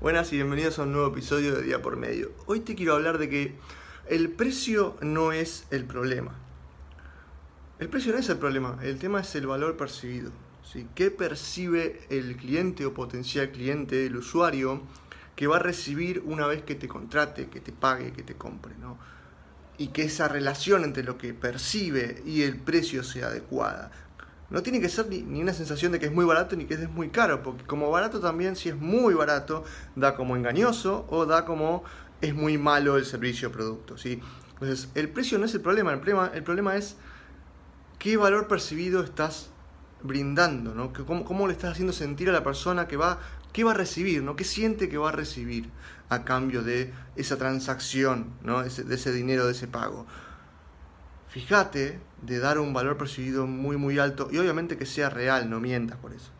Buenas y bienvenidos a un nuevo episodio de Día por Medio. Hoy te quiero hablar de que el precio no es el problema. El precio no es el problema, el tema es el valor percibido. ¿sí? ¿Qué percibe el cliente o potencial cliente, el usuario, que va a recibir una vez que te contrate, que te pague, que te compre? ¿no? Y que esa relación entre lo que percibe y el precio sea adecuada no tiene que ser ni, una sensación de que es muy barato ni que es muy caro, porque como barato también, si es muy barato, da como engañoso o da como es muy malo el servicio o producto. ¿sí? Entonces, el precio no es el problema, el problema, es qué valor percibido estás brindando, ¿no? ¿Cómo, ¿Cómo, le estás haciendo sentir a la persona que va, qué va a recibir, ¿no? ¿Qué siente que va a recibir a cambio de esa transacción, ¿no? de ese dinero, de ese pago? Fíjate de dar un valor percibido muy muy alto y obviamente que sea real, no mientas por eso.